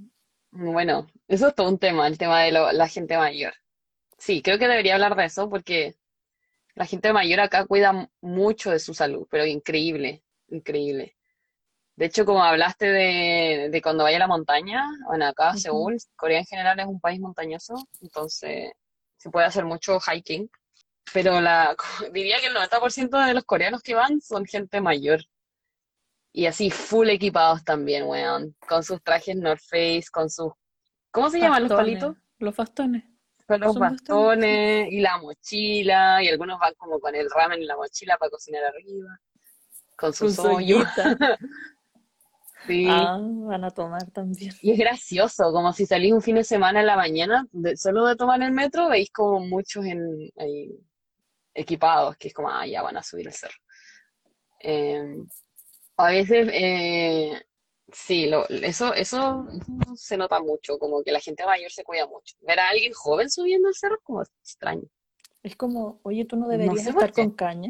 bueno, eso es todo un tema, el tema de lo- la gente mayor. Sí, creo que debería hablar de eso porque la gente mayor acá cuida mucho de su salud, pero increíble, increíble. De hecho, como hablaste de, de cuando vaya a la montaña, bueno, acá Ujú. Seúl, Corea en general es un país montañoso, entonces se puede hacer mucho hiking, pero la, diría que el 90% de los coreanos que van son gente mayor. Y así full equipados también, weón. Con sus trajes North Face, con sus, ¿cómo se llaman los palitos? los bastones, Con los bastones, y la mochila, y algunos van como con el ramen en la mochila para cocinar arriba, con sus su hoyos, sí. Ah, van a tomar también. Y es gracioso, como si salís un fin de semana en la mañana, de- solo de tomar el metro, veis como muchos en, ahí equipados, que es como, ah, ya van a subir el cerro. Eh, a veces, eh, sí, lo, eso, eso, se nota mucho, como que la gente mayor se cuida mucho. Ver a alguien joven subiendo el cerro es como extraño. Es como, oye, tú no No deberías sé estar con caña.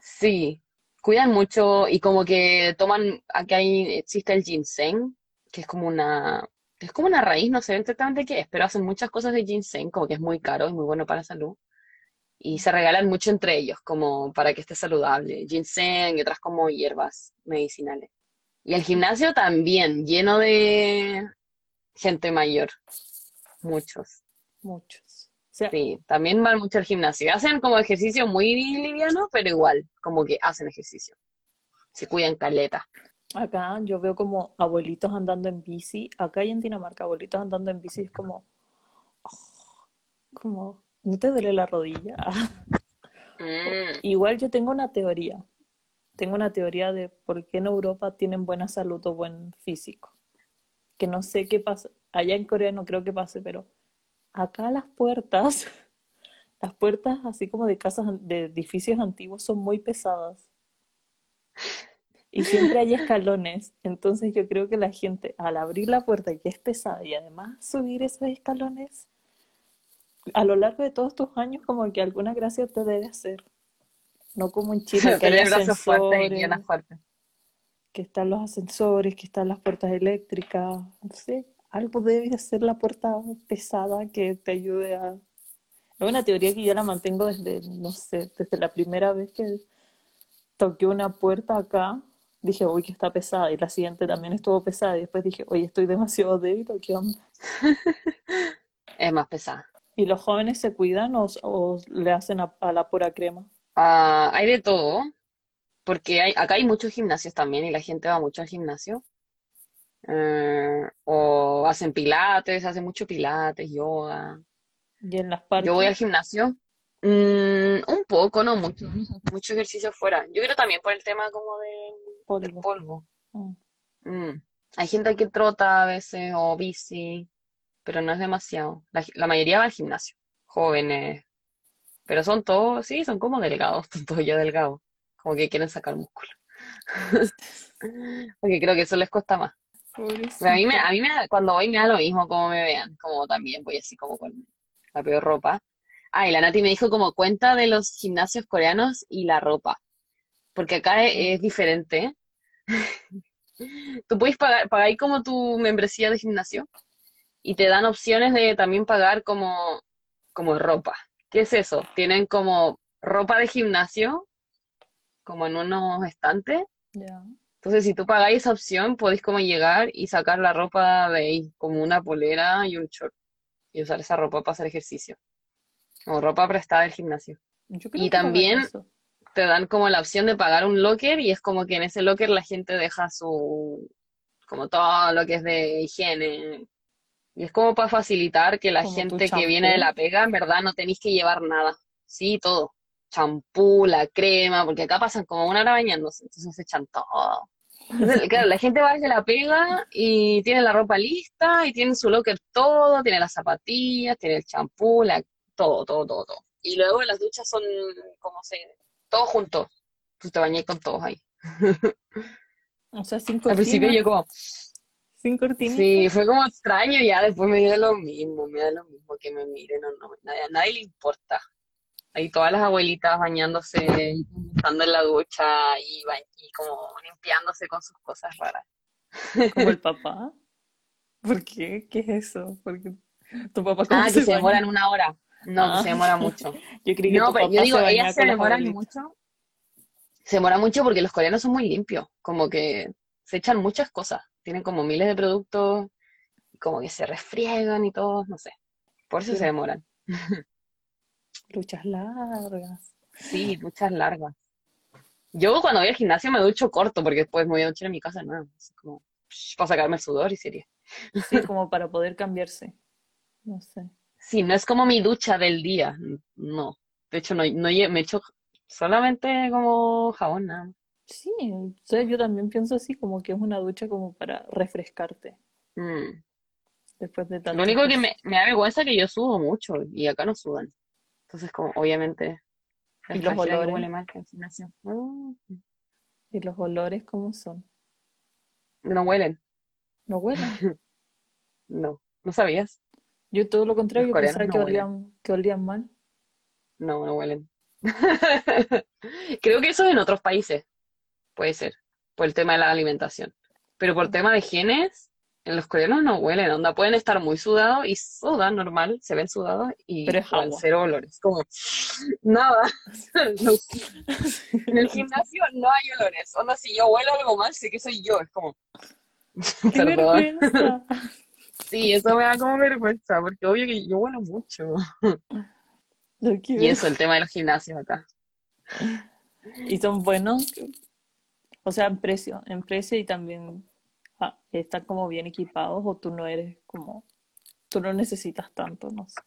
Sí, cuidan mucho y como que toman, aquí hay, existe el ginseng, que es como una, es como una raíz, no sé exactamente qué es, pero hacen muchas cosas de ginseng, como que es muy caro y muy bueno para la salud. Y se regalan mucho entre ellos, como para que esté saludable. Ginseng y otras como hierbas medicinales. Y el gimnasio también, lleno de gente mayor, muchos. Muchos. O sea, Sí, también van mucho al gimnasio. Hacen como ejercicio muy liviano, pero igual, como que hacen ejercicio. Se cuidan caleta. acá yo veo como abuelitos andando en bici. Acá y en Dinamarca, abuelitos andando en bici es como, como, ¿no te duele la rodilla? Mm, Igual yo tengo una teoría. Tengo una teoría de por qué en Europa tienen buena salud o buen físico. Que no sé qué pasa. Allá en Corea no creo que pase, pero acá las puertas, las puertas así como de casas, de edificios antiguos son muy pesadas. Y siempre hay escalones. Entonces yo creo que la gente al abrir la puerta que es pesada y además subir esos escalones, a lo largo de todos estos años como que alguna gracia te debe hacer. No como en Chile, que hay ascensores, que están los ascensores, que están las puertas eléctricas. No sé, algo debe ser la puerta pesada que te ayude a... Es una teoría que yo la mantengo desde, no sé, desde la primera vez que toqué una puerta acá. Dije, uy, que está pesada. Y la siguiente también estuvo pesada. Y después dije, oye, estoy demasiado débil. ¿o qué onda? Es más pesada. ¿Y los jóvenes se cuidan o, o le hacen a, a la pura crema? Ah, hay de todo, porque hay, acá hay muchos gimnasios también y la gente va mucho al gimnasio. Eh, o hacen pilates, hacen mucho pilates, yoga. Y en las Yo voy al gimnasio, mm, un poco, no mucho, mucho ejercicio fuera. Yo creo también por el tema como de, del polvo. polvo. Mm. Mm. Hay gente que trota a veces o bici, pero no es demasiado. La, la mayoría va al gimnasio, jóvenes, pero son todos, sí, son como delgados, son todos ya delgados, como que quieren sacar músculo. Porque creo que eso les cuesta más. Pero a mí me, a mí me, da- cuando voy me da lo mismo como me vean, como también voy así como con la peor ropa. Ah, y la Nati me dijo como cuenta de los gimnasios coreanos y la ropa, porque acá es, es diferente. Tú puedes pagar, pagar como tu membresía de gimnasio y te dan opciones de también pagar como, como ropa. ¿Qué es eso? Tienen como ropa de gimnasio, como en unos estantes. Ya. Entonces, si tú pagáis esa opción, podéis como llegar y sacar la ropa de ahí, como una polera y un short, y usar esa ropa para hacer ejercicio, o ropa prestada del gimnasio. Yo Y que también te dan como la opción de pagar un locker y es como que en ese locker la gente deja su, como todo lo que es de higiene. Y es como para facilitar que la Como gente que viene de la pega, en verdad, no tenéis que llevar nada. Sí, todo. Champú, la crema, porque acá pasan como una hora bañándose, entonces se echan todo. Entonces, claro, la gente va desde la pega y tiene la ropa lista y tiene su locker todo, tiene las zapatillas, tiene el champú, la, todo, todo, todo, todo. Y luego las duchas son como se, todos juntos. Tú te bañas con todos ahí. O sea, sin Al principio yo como, sin cortinita. sí, fue como extraño, ya después me dio lo mismo, me da lo mismo que me miren o no, nadie- a nadie le importa. Ahí todas las abuelitas bañándose, estando en la ducha y, ba- y como limpiándose con sus cosas raras. Como el papá. ¿Por qué? ¿Qué es eso? Porque tu papá cómo Ah, que se se demoran una hora. No, que Ah, se demora mucho. yo creí que No, tu pero yo papá digo, se ellas se demoran mucho. Se demora mucho porque los coreanos son muy limpios, como que se echan muchas cosas, tienen como miles de productos, como que se refriegan y todo, no sé. Por eso se demoran. luchas largas. Sí, duchas largas. Yo cuando voy al gimnasio me ducho corto porque después me voy a duchar en mi casa, no, como psh, para sacarme el sudor y sería. Sí, como para poder cambiarse. No sé. Sí, no es como mi ducha del día, no. De hecho, no, no me echo solamente como jabón, nada más. Sí, o sea, yo también pienso así, como que es una ducha como para refrescarte Mm. después de Lo único que me, me da vergüenza es que yo sudo mucho y acá no sudan. Entonces, como obviamente, ¿Y los olores? huele mal. Mm, ¿Y los olores cómo son? No huelen, ¿No huelen? no. ¿No sabías? Yo todo lo contrario, yo pensaba que huelen. olían, que olían mal. No, no huelen. Creo que eso en otros países puede ser, por el tema de la alimentación. Pero por tema de genes, en los coreanos no huelen, onda, pueden estar muy sudados y sudan normal, se ven sudados y Pero es agua. cero olores. Como nada. No. En el gimnasio no hay olores. Onda, si yo huelo algo mal, sé que soy yo. Es como, ¡Qué perdón. vergüenza! Sí, eso me da como vergüenza, porque obvio que yo huelo mucho. No, Y eso, el tema de los gimnasios acá. Y son buenos, o sea, en precio, en precio y también ah, están como bien equipados o tú no eres como, tú no necesitas tanto, no sé.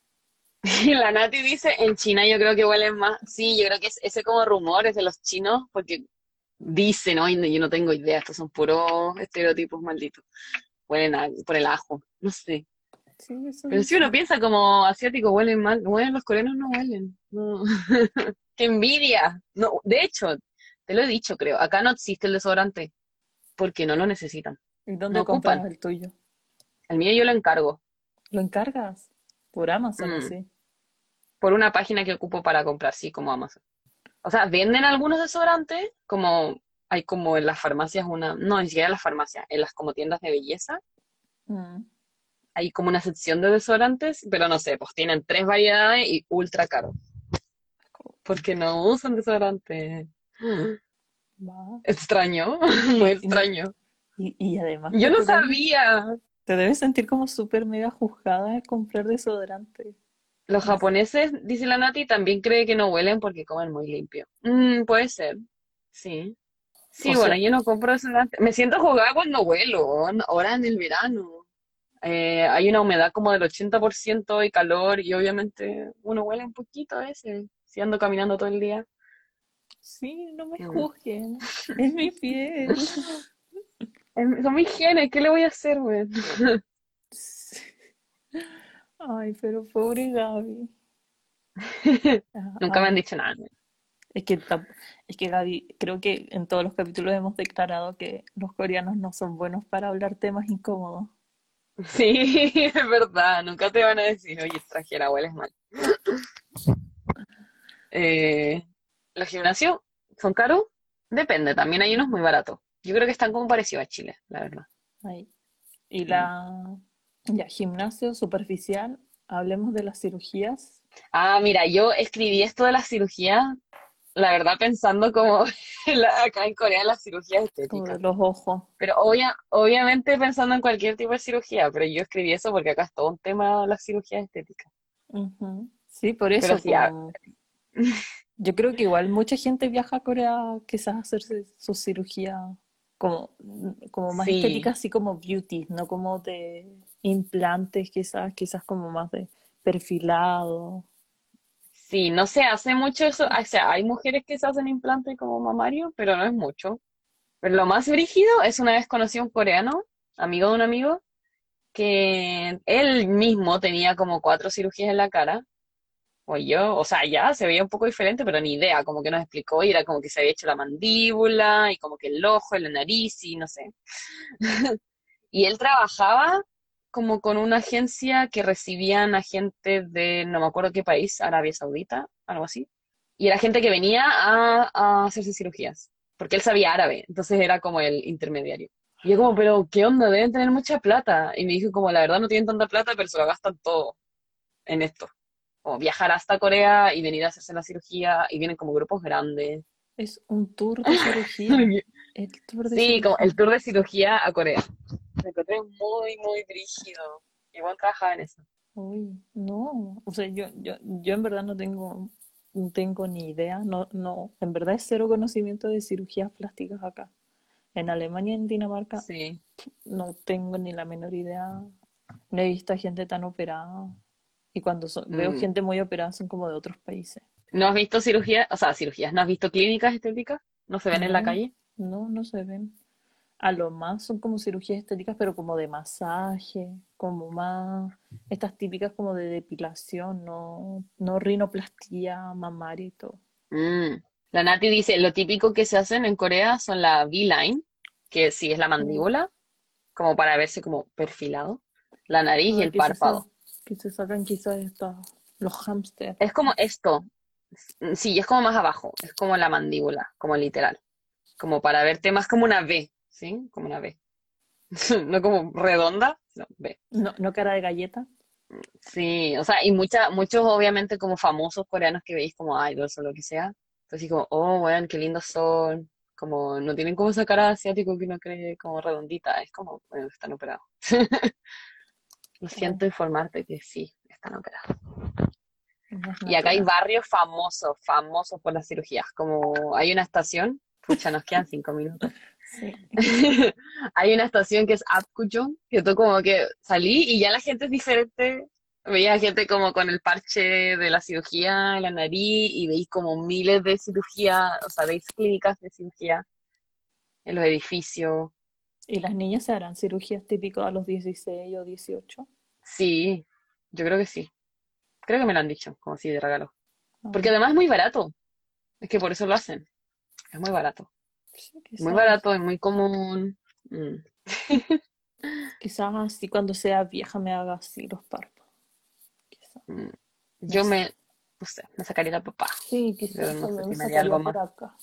La Nati dice, en China yo creo que huelen más. Sí, yo creo que es ese como rumor es de los chinos, porque dicen, ¿no? Yo no tengo idea, estos son puros estereotipos malditos. Huelen a- por el ajo, no sé. Sí, eso Pero si uno piensa como asiático, huelen mal. Huelen, los coreanos no huelen. No. ¡Qué envidia! No, de hecho, te lo he dicho, creo, acá no existe el desodorante, porque no lo necesitan. ¿Y dónde No compras ocupan. el tuyo? El mío yo lo encargo. ¿Lo encargas? Por Amazon, Mm. así. por una página que ocupo para comprar, sí, como Amazon. O sea, venden algunos desodorantes, como hay como en las farmacias una, no, ni siquiera en las farmacias, en las como tiendas de belleza, Mm. hay como una sección de desodorantes, pero no sé, pues tienen tres variedades y ultra caro. Porque no usan desodorante. Va. Extraño, muy extraño. Y, y además Yo no debes- sabía. Te debes sentir como súper mega juzgada de comprar desodorante. Los japoneses, dice la Nati, también cree que no huelen porque comen muy limpio. Mm, puede ser, sí. Sí, O bueno, sea- yo no compro desodorante. Me siento jugada cuando huelo, ahora en el verano. Eh, hay una humedad como del 80% y calor y obviamente uno huele un poquito a veces, si ando caminando todo el día. Sí, no me juzguen. Es mi piel. Son mis genes, ¿qué le voy a hacer, güey? Ay, pero pobre Gaby. Nunca me Ay, han dicho nada. Es que, es que Gaby, creo que en todos los capítulos hemos declarado que los coreanos no son buenos para hablar temas incómodos. Sí, es verdad, nunca te van a decir, oye, extranjera, hueles mal. Eh, ¿los gimnasios son caros? Depende, también hay unos muy baratos. Yo creo que están como parecidos a Chile, la verdad. Ahí. Y la ya, gimnasio superficial, hablemos de las cirugías. Ah, mira, yo escribí esto de las cirugías, la verdad pensando como la- acá en Corea las cirugías como estéticas. de los ojos. Pero obvia, obviamente pensando en cualquier tipo de cirugía, pero yo escribí eso porque acá es todo un tema las cirugías estéticas. Sí, por Pero eso sí, ah. como- yo creo que igual mucha gente viaja a Corea quizás a hacerse su cirugía como, como más Sí. estética, así como beauty, no como de implantes, quizás, quizás como más de perfilado. Sí, no se hace mucho eso, o sea, hay mujeres que se hacen implante como mamario, pero no es mucho. Pero lo más brígido es una vez conocí a un coreano, amigo de un amigo, que él mismo tenía como cuatro cirugías en la cara, o yo, o sea, ya se veía un poco diferente, pero ni idea, como que nos explicó y era como que se había hecho la mandíbula y como que el ojo, la nariz y no sé. Y él trabajaba como con una agencia que recibían a gente de, no me acuerdo qué país, Arabia Saudita, algo así. Y era gente que venía a, a hacerse cirugías, porque él sabía árabe, entonces era como el intermediario. Y yo como, pero ¿qué onda? Deben tener mucha plata. Y me dijo como, la verdad no tienen tanta plata, pero se lo gastan todo en esto. Como viajar hasta Corea y venir a hacerse la cirugía, y vienen como grupos grandes. Es un tour de cirugía. El tour de Sí, como el tour de cirugía a Corea. Me encontré muy, muy brígido. Igual trabajaba en eso. Uy, no. O sea, yo, yo, yo en verdad no tengo, no tengo ni idea. No, no, en verdad es cero conocimiento de cirugías plásticas acá. En Alemania y en Dinamarca Sí. no tengo ni la menor idea. No he visto a gente tan operada. Y cuando so- veo Mm. gente muy operada son como de otros países. ¿No has visto cirugías? O sea, cirugías. ¿No has visto clínicas estéticas? ¿No se ven en la calle? no, no se ven. A lo más son como cirugías estéticas, pero como de masaje, como más, estas típicas como de depilación, no, no rinoplastía, mamaria y todo. Mm. La Nati dice, lo típico que se hacen en Corea son la V-line, que sí es la mandíbula, como para verse como perfilado, la nariz y el párpado. Que se sacan quizás estas, los hámster. Es como esto. Sí, es como más abajo, es como la mandíbula, como literal. Como para verte más como una V, ¿sí? Como una V. No como redonda, no, V. No, no cara de galleta. Sí, o sea, y mucha, muchos obviamente como famosos coreanos que veis como idols o lo que sea. Entonces como, oh, weón, qué lindos son. Como no tienen como esa cara asiático que uno cree como redondita. Es como, bueno, están operados. Lo siento informarte que sí, están operados. Y acá hay barrios famosos, famosos por las cirugías. Como hay una estación, pucha, nos quedan cinco minutos. Sí. Hay una estación que es Apgujeong, que tú como que salí y ya la gente es diferente. Veía gente como con el parche de la cirugía en la nariz y veis como miles de cirugías, o sea, veis clínicas de cirugía en los edificios. ¿Y las niñas se harán cirugías típicas a los 16 o 18? Sí, yo creo que sí. Creo que me lo han dicho, como así de regalo. Porque Ah, además es muy barato. Es que por eso lo hacen. Es muy barato. sí, Muy barato, es muy común. Mm. quizás así cuando sea vieja me haga así los párpados. Quizás, Mm. no Yo sé. me, no sé, me sacaría la papá. Sí, quizás Pero no sé también si me haría algo más. acá.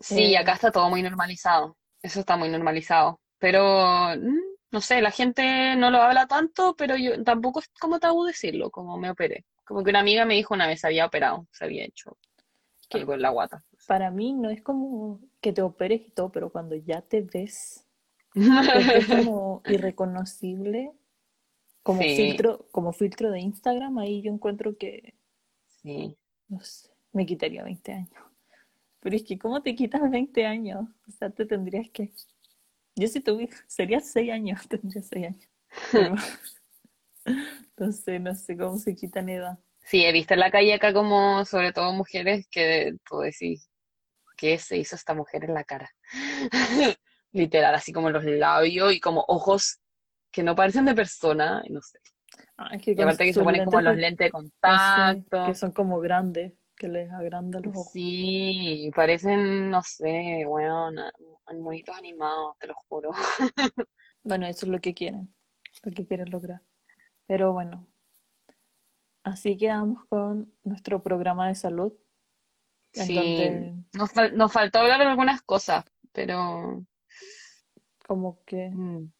Sí, Eh, acá está todo muy normalizado. Eso está muy normalizado. Pero, mm, no sé, la gente no lo habla tanto, pero yo tampoco es como tabú decirlo, como me operé. Como que una amiga me dijo una vez, se había operado, se había hecho algo en la guata. para mí no es como que te operes y todo, pero cuando ya te ves, ves como irreconocible, como Sí, filtro, como filtro de Instagram, ahí yo encuentro que, sí. no sé, me quitaría 20 años. Pero es que, ¿cómo te quitas 20 años? O sea, te tendrías que... Yo si tuviera, sería 6 años, tendría 6 años. Pero, entonces, no sé cómo se quitan edad. Sí, he visto en la calle acá como, sobre todo mujeres, que tú decís, ¿qué se hizo esta mujer en la cara? Literal, así como los labios y como ojos que no parecen de persona, no sé. Ah, es que Y aparte que se ponen como los lentes de sé, que contacto. son como grandes, que les agrandan los ojos. Sí, parecen, no sé, weón, monitos animados, te lo juro. Bueno, eso es lo que quieren, lo que quieren lograr. Pero bueno, así quedamos con nuestro programa de salud, Sí, donde nos, fal- nos faltó hablar de algunas cosas, pero como que mm,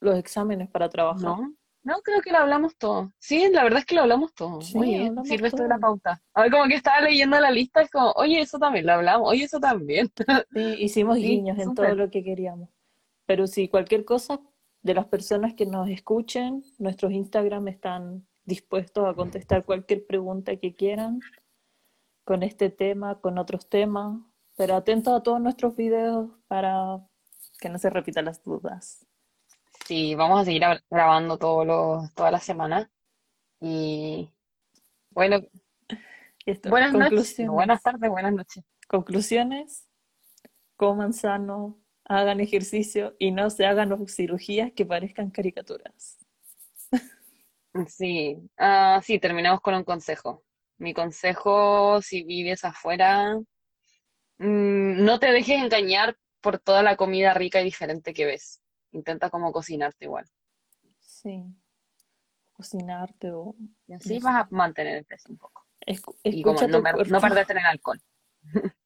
los exámenes para trabajar. no, no creo que lo hablamos todo. Sí, la verdad es que lo hablamos todo. Sí, Oye, hablamos sirve esto de la pauta. A ver, como que estaba leyendo la lista, es como, oye, eso también lo hablamos, oye, eso también. Sí, hicimos Sí, guiños en todo lo que queríamos. Pero sí, cualquier cosa de las personas que nos escuchen, nuestros Instagram están dispuestos a contestar cualquier pregunta que quieran con este tema, con otros temas. Pero atentos a todos nuestros videos para que no se repitan las dudas. Sí, vamos a seguir gra- grabando todos los, toda la semana. Y bueno, esto, buenas noches, no, buenas tardes, buenas noches. Conclusiones, coman sano, hagan ejercicio y no se hagan cirugías que parezcan caricaturas. Sí, ah, sí, terminamos con un consejo. Mi consejo, si vives afuera, mm, no te dejes engañar por toda la comida rica y diferente que ves. Intenta como cocinarte igual. Sí, cocinarte o Y no así sé. vas a mantener el peso un poco. Escu- Y como no, no perderte en el alcohol.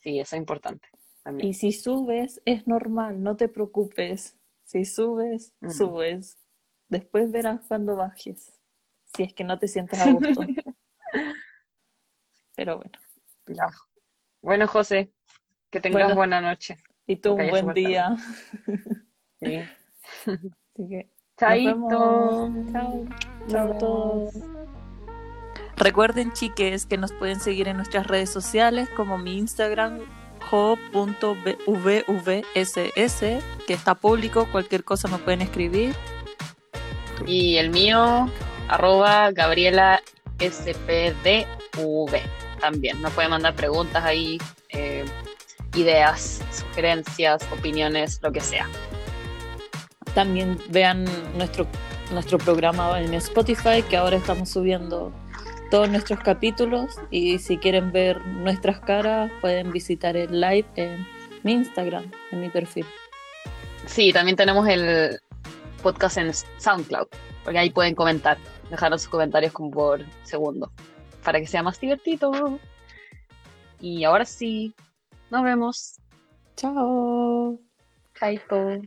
Sí, eso es importante también. Y si subes, es normal, no te preocupes. Si subes, Mm. subes. Después verás cuando bajes. Si es que no te sientes a gusto. Pero bueno. Ya. Bueno, José, que tengas Bueno, buena noche. y tú un buen día. Sí. Así que nos Chaito. vemos. Chao. Nos Chao a vemos. todos. Recuerden, chiques, que nos pueden seguir en nuestras redes sociales como mi Instagram jo.vvss, que está público, cualquier cosa me pueden escribir. Y el mío, arroba Gabriela SPDV. También nos pueden mandar preguntas ahí, eh, ideas, sugerencias, opiniones, lo que sea. También vean nuestro, nuestro programa en Spotify, que ahora estamos subiendo todos nuestros capítulos. Y si quieren ver nuestras caras, pueden visitar el live en mi Instagram, en mi perfil. Sí, también tenemos el podcast en SoundCloud, porque ahí pueden comentar, dejarnos sus comentarios como por segundo, para que sea más divertido. Y ahora sí, nos vemos. Chao. Chaito.